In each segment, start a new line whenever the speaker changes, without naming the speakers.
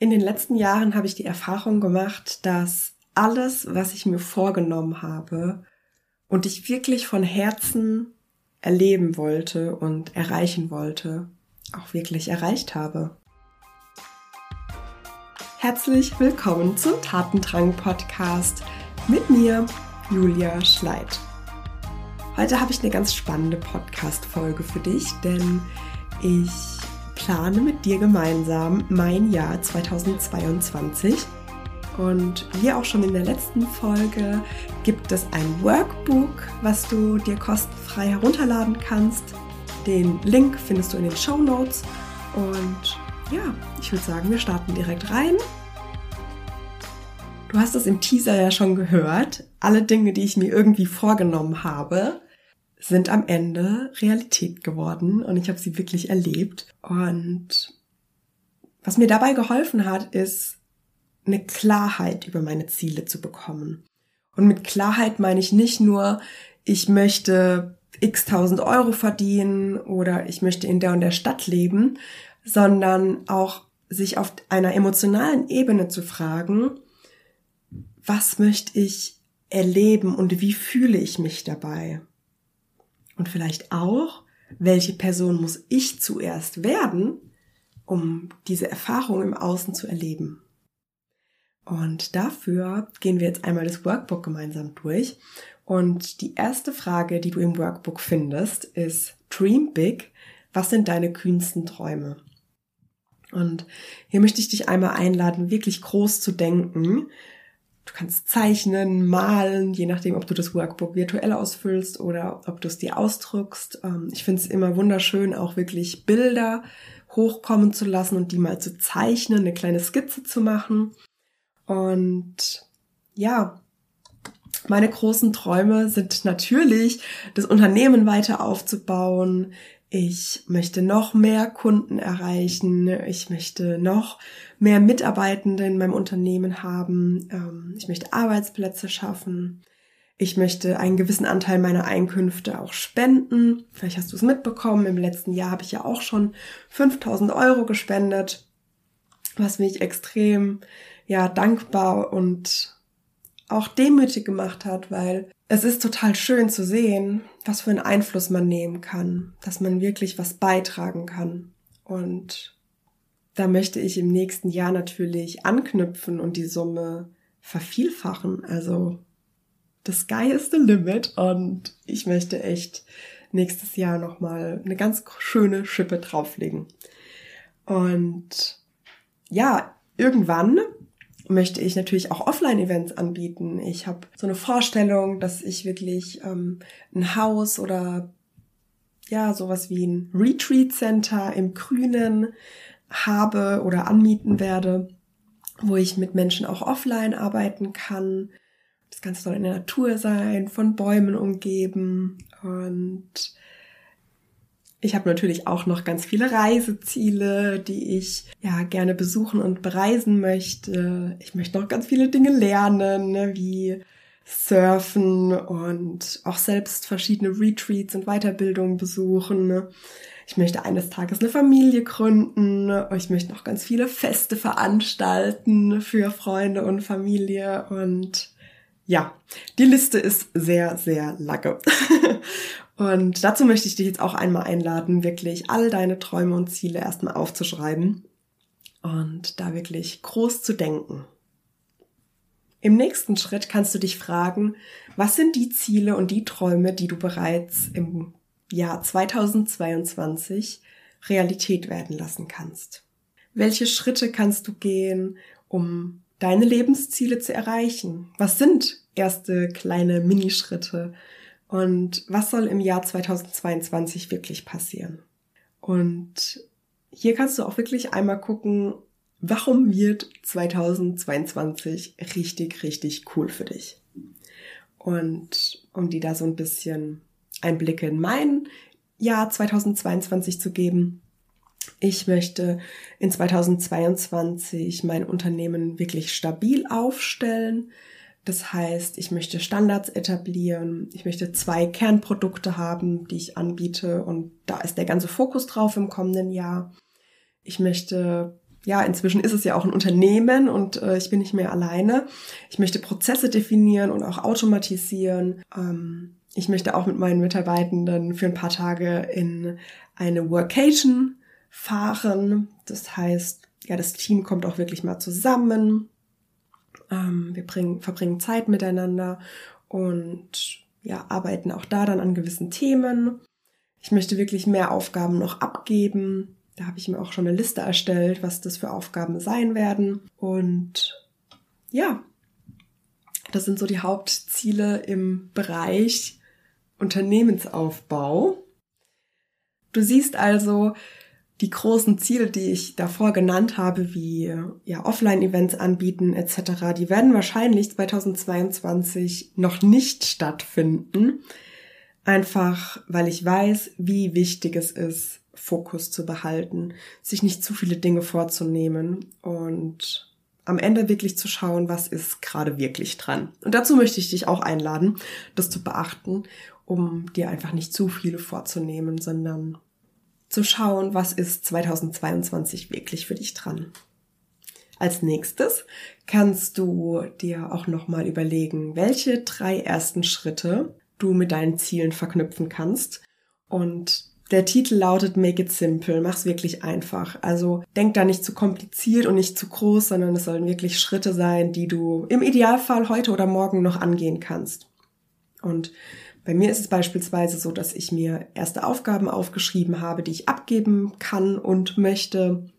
In den letzten Jahren habe ich die Erfahrung gemacht, dass alles, was ich mir vorgenommen habe und ich wirklich von Herzen erleben wollte und erreichen wollte, auch wirklich erreicht habe. Herzlich willkommen zum Tatendrang Podcast mit mir, Julia Schleid. Heute habe ich eine ganz spannende Podcast-Folge für dich, denn ich plane mit dir gemeinsam mein Jahr 2022. Und wie auch schon in der letzten Folge gibt es ein Workbook, was du dir kostenfrei herunterladen kannst. Den Link findest du in den Show Notes. Und ja, ich würde sagen, wir starten direkt rein. Du hast es im Teaser ja schon gehört. Alle Dinge, die ich mir irgendwie vorgenommen habe, sind am Ende Realität geworden und ich habe sie wirklich erlebt. Und was mir dabei geholfen hat, ist eine Klarheit über meine Ziele zu bekommen. Und mit Klarheit meine ich nicht nur, ich möchte x tausend Euro verdienen oder ich möchte in der und der Stadt leben, sondern auch sich auf einer emotionalen Ebene zu fragen, was möchte ich erleben und wie fühle ich mich dabei? Und vielleicht auch, welche Person muss ich zuerst werden, um diese Erfahrung im Außen zu erleben. Und dafür gehen wir jetzt einmal das Workbook gemeinsam durch. Und die erste Frage, die du im Workbook findest, ist Dream Big. Was sind deine kühnsten Träume? Und hier möchte ich dich einmal einladen, wirklich groß zu denken Du kannst zeichnen, malen, je nachdem, ob du das Workbook virtuell ausfüllst oder ob du es dir ausdruckst. Ähm, ich finde es immer wunderschön, auch wirklich Bilder hochkommen zu lassen und die mal zu zeichnen, eine kleine Skizze zu machen. Und ja, meine großen Träume sind natürlich, das Unternehmen weiter aufzubauen, ich möchte noch mehr Kunden erreichen, ich möchte noch mehr Mitarbeitende in meinem Unternehmen haben, ähm, ich möchte Arbeitsplätze schaffen, ich möchte einen gewissen Anteil meiner Einkünfte auch spenden. Vielleicht hast du es mitbekommen, im letzten Jahr habe ich ja auch schon 5000 Euro gespendet, was mich extrem ja dankbar und auch demütig gemacht hat, weil es ist total schön zu sehen, was für einen Einfluss man nehmen kann, dass man wirklich was beitragen kann. Und da möchte ich im nächsten Jahr natürlich anknüpfen und die Summe vervielfachen. Also the sky is the limit und ich möchte echt nächstes Jahr nochmal eine ganz schöne Schippe drauflegen. Und ja, irgendwann möchte ich natürlich auch Offline-Events anbieten. Ich habe so eine Vorstellung, dass ich wirklich ähm, ein Haus oder ja, sowas wie ein Retreat Center im Grünen habe oder anmieten werde, wo ich mit Menschen auch offline arbeiten kann. Das Ganze soll in der Natur sein, von Bäumen umgeben und ich habe natürlich auch noch ganz viele Reiseziele, die ich ja gerne besuchen und bereisen möchte. Ich möchte noch ganz viele Dinge lernen, ne, wie Surfen und auch selbst verschiedene Retreats und Weiterbildungen besuchen. Ne. Ich möchte eines Tages eine Familie gründen. Ich möchte noch ganz viele Feste veranstalten für Freunde und Familie und ja, die Liste ist sehr, sehr lange. Und dazu möchte ich dich jetzt auch einmal einladen, wirklich all deine Träume und Ziele erstmal aufzuschreiben und da wirklich groß zu denken. Im nächsten Schritt kannst du dich fragen, was sind die Ziele und die Träume, die du bereits im Jahr 2022 Realität werden lassen kannst? Welche Schritte kannst du gehen, um deine Lebensziele zu erreichen? Was sind erste kleine Minischritte? Und was soll im Jahr 2022 wirklich passieren? Und hier kannst du auch wirklich einmal gucken, warum wird 2022 richtig, richtig cool für dich? Und um dir da so ein bisschen Einblicke in mein Jahr 2022 zu geben, ich möchte in 2022 mein Unternehmen wirklich stabil aufstellen. Das heißt, ich möchte Standards etablieren, ich möchte zwei Kernprodukte haben, die ich anbiete und da ist der ganze Fokus drauf im kommenden Jahr. Ich möchte ja, inzwischen ist es ja auch ein Unternehmen und äh, ich bin nicht mehr alleine. Ich möchte Prozesse definieren und auch automatisieren. Ähm, ich möchte auch mit meinen Mitarbeitenden für ein paar Tage in eine Workation fahren. Das heißt, ja, das Team kommt auch wirklich mal zusammen. Ähm, wir bringen, verbringen Zeit miteinander und ja, arbeiten auch da dann an gewissen Themen. Ich möchte wirklich mehr Aufgaben noch abgeben. Da habe ich mir auch schon eine Liste erstellt, was das für Aufgaben sein werden. Und ja, das sind so die Hauptziele im Bereich Unternehmensaufbau. Du siehst also, die großen Ziele, die ich davor genannt habe, wie ja, Offline-Events anbieten etc., die werden wahrscheinlich 2022 noch nicht stattfinden. Einfach, weil ich weiß, wie wichtig es ist, Fokus zu behalten, sich nicht zu viele Dinge vorzunehmen und am Ende wirklich zu schauen, was ist gerade wirklich dran. Und dazu möchte ich dich auch einladen, das zu beachten, um dir einfach nicht zu viele vorzunehmen, sondern zu schauen, was ist 2022 wirklich für dich dran. Als nächstes kannst du dir auch nochmal überlegen, welche drei ersten Schritte du mit deinen Zielen verknüpfen kannst. Und der Titel lautet Make it simple, mach's wirklich einfach. Also denk da nicht zu kompliziert und nicht zu groß, sondern es sollen wirklich Schritte sein, die du im Idealfall heute oder morgen noch angehen kannst. Und bei mir ist es beispielsweise so, dass ich mir erste Aufgaben aufgeschrieben habe, die ich abgeben kann und möchte,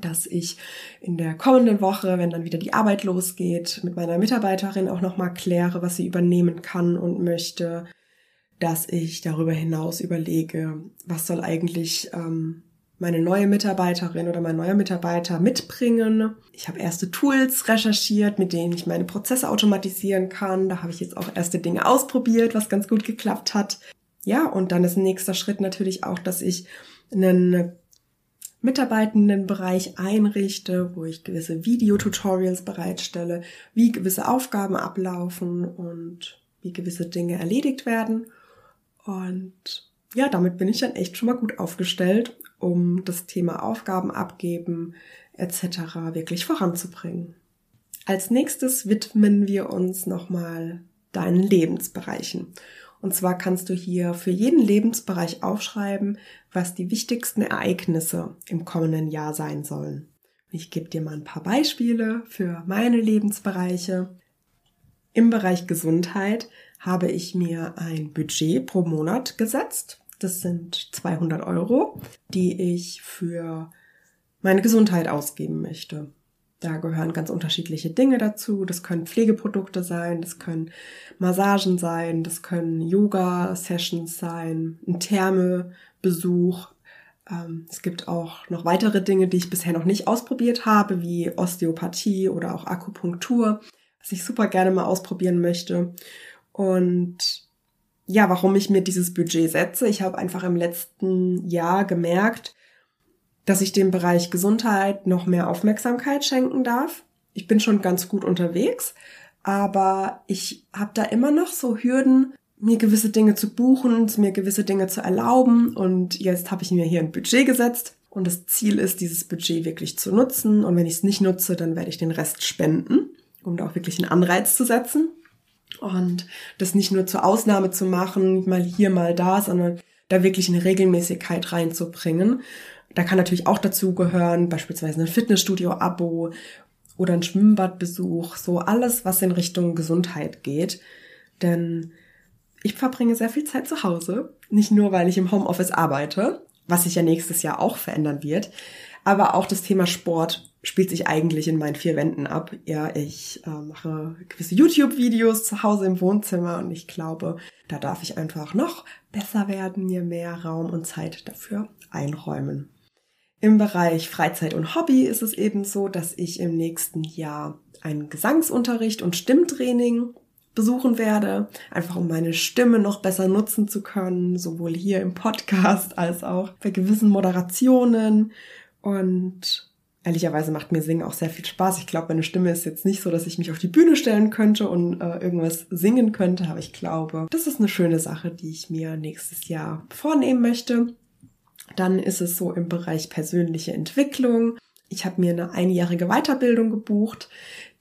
dass ich in der kommenden Woche, wenn dann wieder die Arbeit losgeht, mit meiner Mitarbeiterin auch nochmal kläre, was sie übernehmen kann und möchte, dass ich darüber hinaus überlege, was soll eigentlich ähm, meine neue Mitarbeiterin oder mein neuer Mitarbeiter mitbringen. Ich habe erste Tools recherchiert, mit denen ich meine Prozesse automatisieren kann. Da habe ich jetzt auch erste Dinge ausprobiert, was ganz gut geklappt hat. Ja, und dann ist nächster Schritt natürlich auch, dass ich einen Mitarbeitendenbereich einrichte, wo ich gewisse Videotutorials bereitstelle, wie gewisse Aufgaben ablaufen und wie gewisse Dinge erledigt werden. Und ja, damit bin ich dann echt schon mal gut aufgestellt um das Thema Aufgaben abgeben etc. wirklich voranzubringen. Als nächstes widmen wir uns nochmal deinen Lebensbereichen. Und zwar kannst du hier für jeden Lebensbereich aufschreiben, was die wichtigsten Ereignisse im kommenden Jahr sein sollen. Ich gebe dir mal ein paar Beispiele für meine Lebensbereiche. Im Bereich Gesundheit habe ich mir ein Budget pro Monat gesetzt das sind 200 Euro, die ich für meine Gesundheit ausgeben möchte. Da gehören ganz unterschiedliche Dinge dazu. Das können Pflegeprodukte sein, das können Massagen sein, das können Yoga-Sessions sein, ein Thermebesuch. Ähm, es gibt auch noch weitere Dinge, die ich bisher noch nicht ausprobiert habe, wie Osteopathie oder auch Akupunktur, was ich super gerne mal ausprobieren möchte. Und ja, warum ich mir dieses Budget setze. Ich habe einfach im letzten Jahr gemerkt, dass ich dem Bereich Gesundheit noch mehr Aufmerksamkeit schenken darf. Ich bin schon ganz gut unterwegs, aber ich habe da immer noch so Hürden, mir gewisse Dinge zu buchen, mir gewisse Dinge zu erlauben. Und jetzt habe ich mir hier ein Budget gesetzt. Und das Ziel ist, dieses Budget wirklich zu nutzen. Und wenn ich es nicht nutze, dann werde ich den Rest spenden, um da auch wirklich einen Anreiz zu setzen. Und das nicht nur zur Ausnahme zu machen, mal hier, mal da, sondern da wirklich eine Regelmäßigkeit reinzubringen. Da kann natürlich auch dazu gehören, beispielsweise ein Fitnessstudio-Abo oder ein Schwimmbadbesuch, so alles, was in Richtung Gesundheit geht. Denn ich verbringe sehr viel Zeit zu Hause, nicht nur, weil ich im Homeoffice arbeite, was sich ja nächstes Jahr auch verändern wird, aber auch das Thema Sport spielt sich eigentlich in meinen vier Wänden ab. Ja, ich äh, mache gewisse YouTube-Videos zu Hause im Wohnzimmer und ich glaube, da darf ich einfach noch besser werden, mir mehr Raum und Zeit dafür einräumen. Im Bereich Freizeit und Hobby ist es eben so, dass ich im nächsten Jahr einen Gesangsunterricht und Stimmtraining besuchen werde, einfach um meine Stimme noch besser nutzen zu können, sowohl hier im Podcast als auch bei gewissen Moderationen und ehrlicherweise macht mir Singen auch sehr viel Spaß. Ich glaube, meine Stimme ist jetzt nicht so, dass ich mich auf die Bühne stellen könnte und äh, irgendwas singen könnte, aber ich glaube, das ist eine schöne Sache, die ich mir nächstes Jahr vornehmen möchte. Dann ist es so im Bereich persönliche Entwicklung. Ich habe mir eine einjährige Weiterbildung gebucht,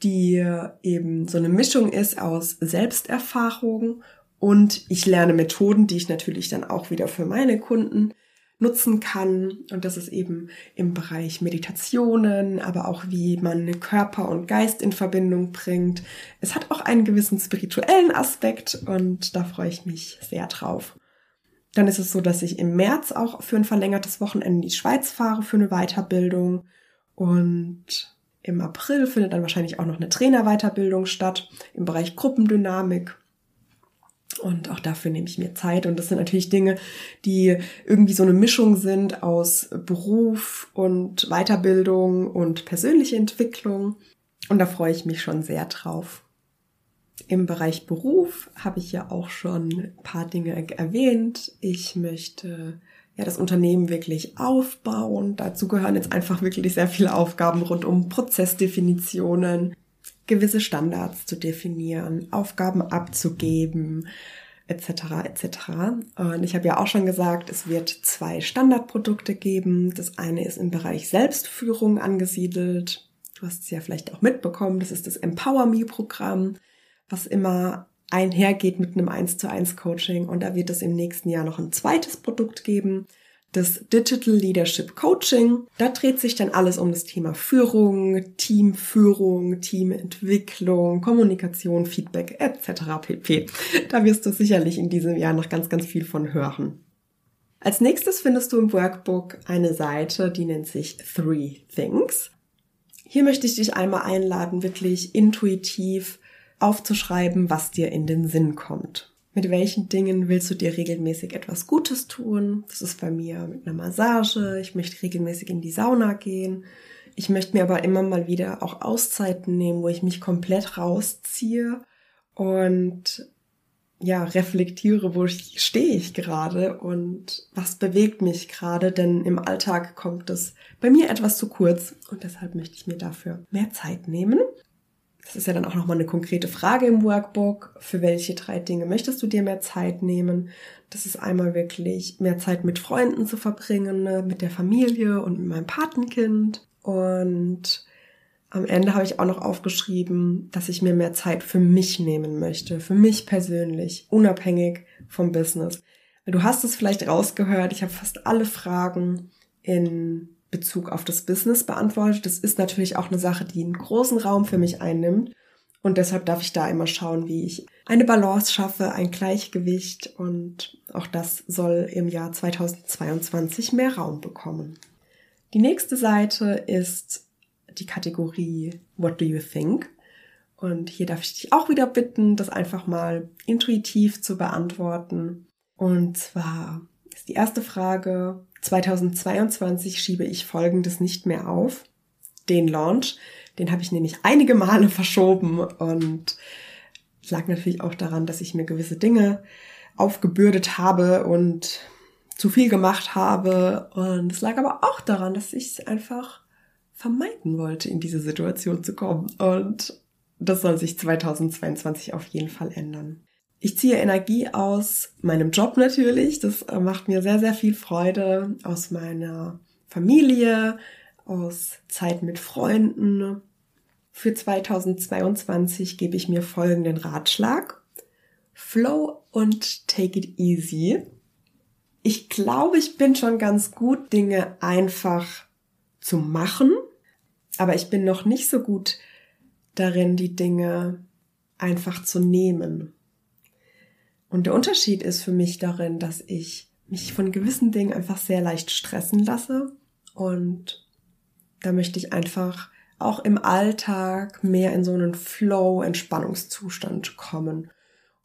die eben so eine Mischung ist aus Selbsterfahrung und ich lerne Methoden, die ich natürlich dann auch wieder für meine Kunden nutzen kann. Und das ist eben im Bereich Meditationen, aber auch wie man Körper und Geist in Verbindung bringt. Es hat auch einen gewissen spirituellen Aspekt und da freue ich mich sehr drauf. Dann ist es so, dass ich im März auch für ein verlängertes Wochenende in die Schweiz fahre für eine Weiterbildung und im April findet dann wahrscheinlich auch noch eine Trainerweiterbildung statt im Bereich Gruppendynamik. Und auch dafür nehme ich mir Zeit. Und das sind natürlich Dinge, die irgendwie so eine Mischung sind aus Beruf und Weiterbildung und persönliche Entwicklung. Und da freue ich mich schon sehr drauf. Im Bereich Beruf habe ich ja auch schon ein paar Dinge erwähnt. Ich möchte ja das Unternehmen wirklich aufbauen. Dazu gehören jetzt einfach wirklich sehr viele Aufgaben rund um Prozessdefinitionen, gewisse Standards zu definieren, Aufgaben abzugeben, etc. etc. Und ich habe ja auch schon gesagt, es wird zwei Standardprodukte geben. Das eine ist im Bereich Selbstführung angesiedelt. Du hast es ja vielleicht auch mitbekommen, das ist das Empower Me Programm, was immer einhergeht mit einem 1 zu 1 Coaching. Und da wird es im nächsten Jahr noch ein zweites Produkt geben das Digital Leadership Coaching. Da dreht sich dann alles um das Thema Führung, Teamführung, Teamentwicklung, Kommunikation, Feedback etc. pp. Da wirst du sicherlich in diesem Jahr noch ganz, ganz viel von hören. Als nächstes findest du im Workbook eine Seite, die nennt sich Three Things. Hier möchte ich dich einmal einladen, wirklich intuitiv aufzuschreiben, was dir in den Sinn kommt. Mit welchen Dingen willst du dir regelmäßig etwas Gutes tun? Das ist bei mir mit einer Massage. Ich möchte regelmäßig in die Sauna gehen. Ich möchte mir aber immer mal wieder auch Auszeiten nehmen, wo ich mich komplett rausziehe und ja, reflektiere, wo stehe ich gerade und was bewegt mich gerade, denn im Alltag kommt es bei mir etwas zu kurz und deshalb möchte ich mir dafür mehr Zeit nehmen. Das ist ja dann auch nochmal eine konkrete Frage im Workbook. Für welche drei Dinge möchtest du dir mehr Zeit nehmen? Das ist einmal wirklich mehr Zeit mit Freunden zu verbringen, ne, mit der Familie und mit meinem Patenkind. Und am Ende habe ich auch noch aufgeschrieben, dass ich mir mehr Zeit für mich nehmen möchte, für mich persönlich, unabhängig vom Business. Du hast es vielleicht rausgehört, ich habe fast alle Fragen in Bezug auf das Business beantwortet. Das ist natürlich auch eine Sache, die einen großen Raum für mich einnimmt. Und deshalb darf ich da immer schauen, wie ich eine Balance schaffe, ein Gleichgewicht. Und auch das soll im Jahr 2022 mehr Raum bekommen. Die nächste Seite ist die Kategorie What do you think? Und hier darf ich dich auch wieder bitten, das einfach mal intuitiv zu beantworten. Und zwar ist die erste Frage, 2022 schiebe ich Folgendes nicht mehr auf. Den Launch, den habe ich nämlich einige Male verschoben und es lag natürlich auch daran, dass ich mir gewisse Dinge aufgebürdet habe und zu viel gemacht habe. Und es lag aber auch daran, dass ich es einfach vermeiden wollte, in diese Situation zu kommen. Und das soll sich 2022 auf jeden Fall ändern. Ich ziehe Energie aus meinem Job natürlich. Das äh, macht mir sehr, sehr viel Freude. Aus meiner Familie, aus Zeit mit Freunden. Für 2022 gebe ich mir folgenden Ratschlag. Flow und take it easy. Ich glaube, ich bin schon ganz gut, Dinge einfach zu machen, aber ich bin noch nicht so gut darin, die Dinge einfach zu nehmen. Und der Unterschied ist für mich darin, dass ich mich von gewissen Dingen einfach sehr leicht stressen lasse. Und da möchte ich einfach auch im Alltag mehr in so einen Flow, Entspannungszustand kommen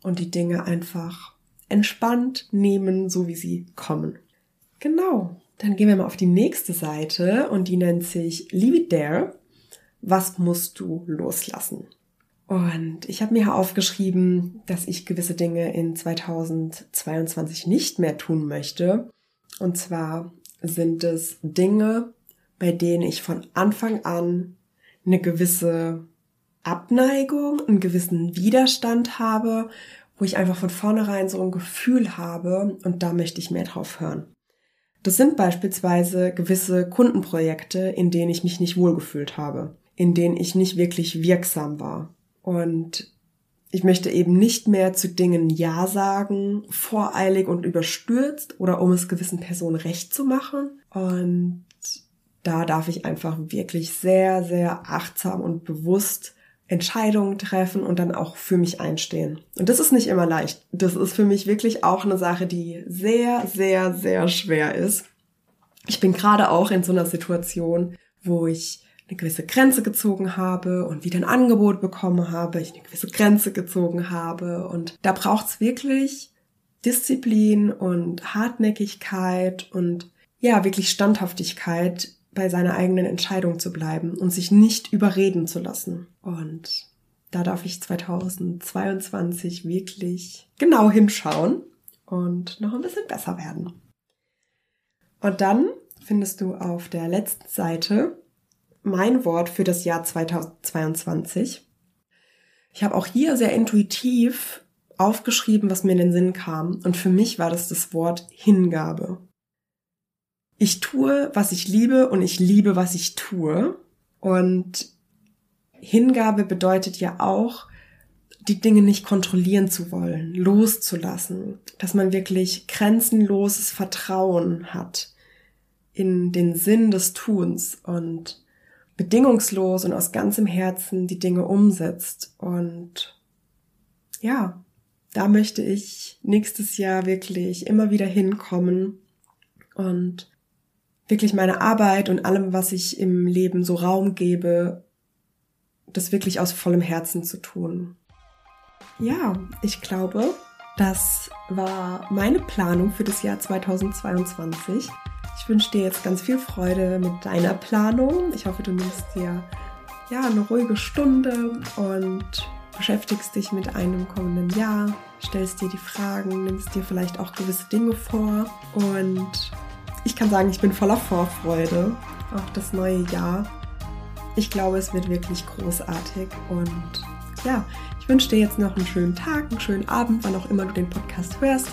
und die Dinge einfach entspannt nehmen, so wie sie kommen. Genau. Dann gehen wir mal auf die nächste Seite und die nennt sich Leave It There. Was musst du loslassen? Und ich habe mir aufgeschrieben, dass ich gewisse Dinge in 2022 nicht mehr tun möchte. Und zwar sind es Dinge, bei denen ich von Anfang an eine gewisse Abneigung, einen gewissen Widerstand habe, wo ich einfach von vornherein so ein Gefühl habe und da möchte ich mehr drauf hören. Das sind beispielsweise gewisse Kundenprojekte, in denen ich mich nicht wohlgefühlt habe, in denen ich nicht wirklich wirksam war. Und ich möchte eben nicht mehr zu Dingen Ja sagen, voreilig und überstürzt oder um es gewissen Personen recht zu machen. Und da darf ich einfach wirklich sehr, sehr achtsam und bewusst Entscheidungen treffen und dann auch für mich einstehen. Und das ist nicht immer leicht. Das ist für mich wirklich auch eine Sache, die sehr, sehr, sehr schwer ist. Ich bin gerade auch in so einer Situation, wo ich eine gewisse Grenze gezogen habe und wieder ein Angebot bekommen habe, ich eine gewisse Grenze gezogen habe. Und da braucht's wirklich Disziplin und Hartnäckigkeit und ja, wirklich Standhaftigkeit, bei seiner eigenen Entscheidung zu bleiben und sich nicht überreden zu lassen. Und da darf ich 2022 wirklich genau hinschauen und noch ein bisschen besser werden. Und dann findest du auf der letzten Seite mein Wort für das Jahr 2022. Ich habe auch hier sehr intuitiv aufgeschrieben, was mir in den Sinn kam. Und für mich war das das Wort Hingabe. Ich tue, was ich liebe und ich liebe, was ich tue. Und Hingabe bedeutet ja auch, die Dinge nicht kontrollieren zu wollen, loszulassen, dass man wirklich grenzenloses Vertrauen hat in den Sinn des Tuns und bedingungslos und aus ganzem Herzen die Dinge umsetzt. Und ja, da möchte ich nächstes Jahr wirklich immer wieder hinkommen und wirklich meine Arbeit und allem, was ich im Leben so Raum gebe, das wirklich aus vollem Herzen zu tun. Ja, ich glaube, das war meine Planung für das Jahr 2022. Ich wünsche dir jetzt ganz viel Freude mit deiner Planung. Ich hoffe, du nimmst dir ja eine ruhige Stunde und beschäftigst dich mit einem kommenden Jahr, stellst dir die Fragen, nimmst dir vielleicht auch gewisse Dinge vor und ich kann sagen, ich bin voller Vorfreude auf das neue Jahr. Ich glaube, es wird wirklich großartig und ja, ich wünsche dir jetzt noch einen schönen Tag, einen schönen Abend, wann auch immer du den Podcast hörst.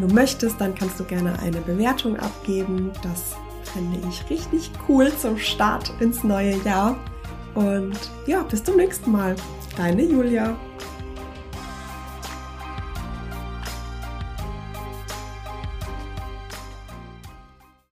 Du möchtest, dann kannst du gerne eine Bewertung abgeben. Das fände ich richtig cool zum Start ins neue Jahr. Und ja, bis zum nächsten Mal. Deine Julia.